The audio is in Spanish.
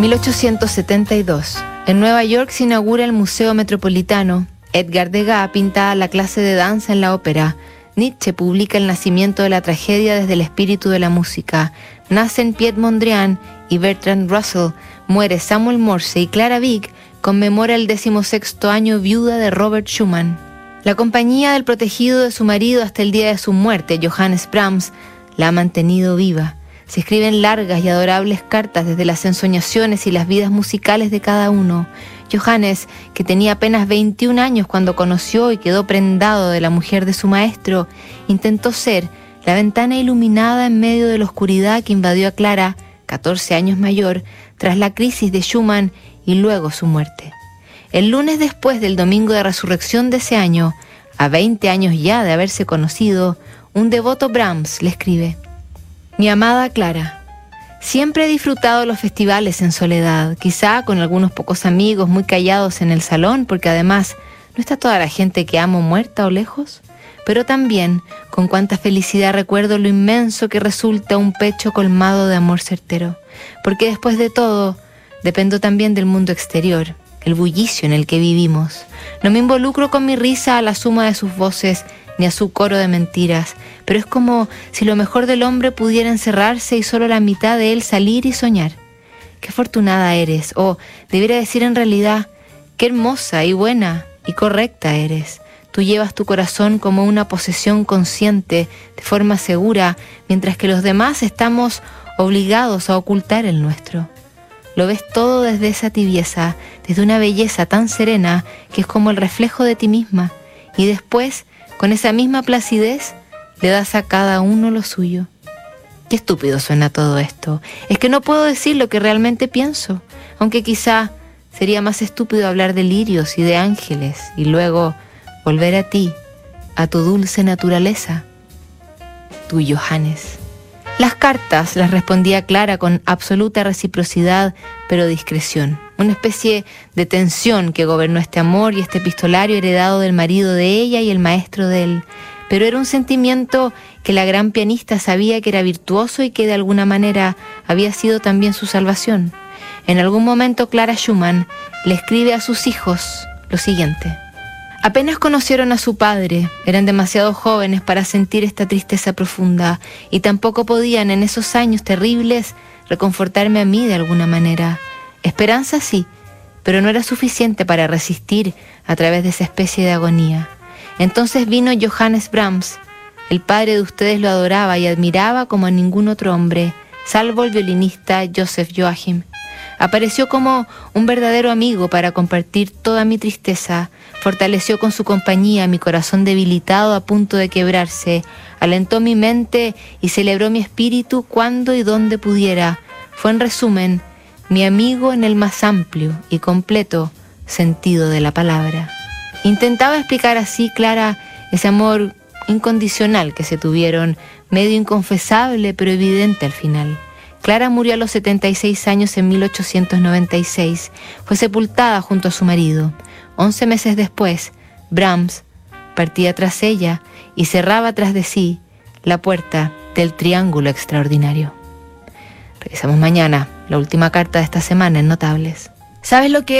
1872. En Nueva York se inaugura el Museo Metropolitano. Edgar Degas pinta la clase de danza en la ópera. Nietzsche publica el nacimiento de la tragedia desde el espíritu de la música. Nacen Piet Mondrian y Bertrand Russell. Muere Samuel Morse y Clara Wieck conmemora el decimosexto año viuda de Robert Schumann. La compañía del protegido de su marido hasta el día de su muerte, Johannes Brahms, la ha mantenido viva. Se escriben largas y adorables cartas desde las ensoñaciones y las vidas musicales de cada uno. Johannes, que tenía apenas 21 años cuando conoció y quedó prendado de la mujer de su maestro, intentó ser la ventana iluminada en medio de la oscuridad que invadió a Clara, 14 años mayor, tras la crisis de Schumann y luego su muerte. El lunes después del domingo de resurrección de ese año, a 20 años ya de haberse conocido, un devoto Brahms le escribe, Mi amada Clara, siempre he disfrutado los festivales en soledad, quizá con algunos pocos amigos muy callados en el salón, porque además no está toda la gente que amo muerta o lejos, pero también con cuánta felicidad recuerdo lo inmenso que resulta un pecho colmado de amor certero, porque después de todo, dependo también del mundo exterior, el bullicio en el que vivimos. No me involucro con mi risa a la suma de sus voces ni a su coro de mentiras, pero es como si lo mejor del hombre pudiera encerrarse y solo la mitad de él salir y soñar. Qué afortunada eres, o debiera decir en realidad, qué hermosa y buena y correcta eres. Tú llevas tu corazón como una posesión consciente, de forma segura, mientras que los demás estamos obligados a ocultar el nuestro. Lo ves todo desde esa tibieza, desde una belleza tan serena que es como el reflejo de ti misma, y después, con esa misma placidez, le das a cada uno lo suyo. Qué estúpido suena todo esto. Es que no puedo decir lo que realmente pienso, aunque quizá sería más estúpido hablar de lirios y de ángeles y luego volver a ti, a tu dulce naturaleza. Tu Johannes. Las cartas las respondía Clara con absoluta reciprocidad, pero discreción. Una especie de tensión que gobernó este amor y este epistolario heredado del marido de ella y el maestro de él. Pero era un sentimiento que la gran pianista sabía que era virtuoso y que de alguna manera había sido también su salvación. En algún momento Clara Schumann le escribe a sus hijos lo siguiente. Apenas conocieron a su padre, eran demasiado jóvenes para sentir esta tristeza profunda y tampoco podían en esos años terribles reconfortarme a mí de alguna manera. Esperanza sí, pero no era suficiente para resistir a través de esa especie de agonía. Entonces vino Johannes Brahms. El padre de ustedes lo adoraba y admiraba como a ningún otro hombre, salvo el violinista Joseph Joachim. Apareció como un verdadero amigo para compartir toda mi tristeza, fortaleció con su compañía mi corazón debilitado a punto de quebrarse, alentó mi mente y celebró mi espíritu cuando y donde pudiera. Fue en resumen mi amigo en el más amplio y completo sentido de la palabra. Intentaba explicar así, Clara, ese amor incondicional que se tuvieron, medio inconfesable pero evidente al final. Clara murió a los 76 años en 1896. Fue sepultada junto a su marido. Once meses después, Brahms partía tras ella y cerraba tras de sí la puerta del triángulo extraordinario. Regresamos mañana, la última carta de esta semana en Notables. ¿Sabes lo que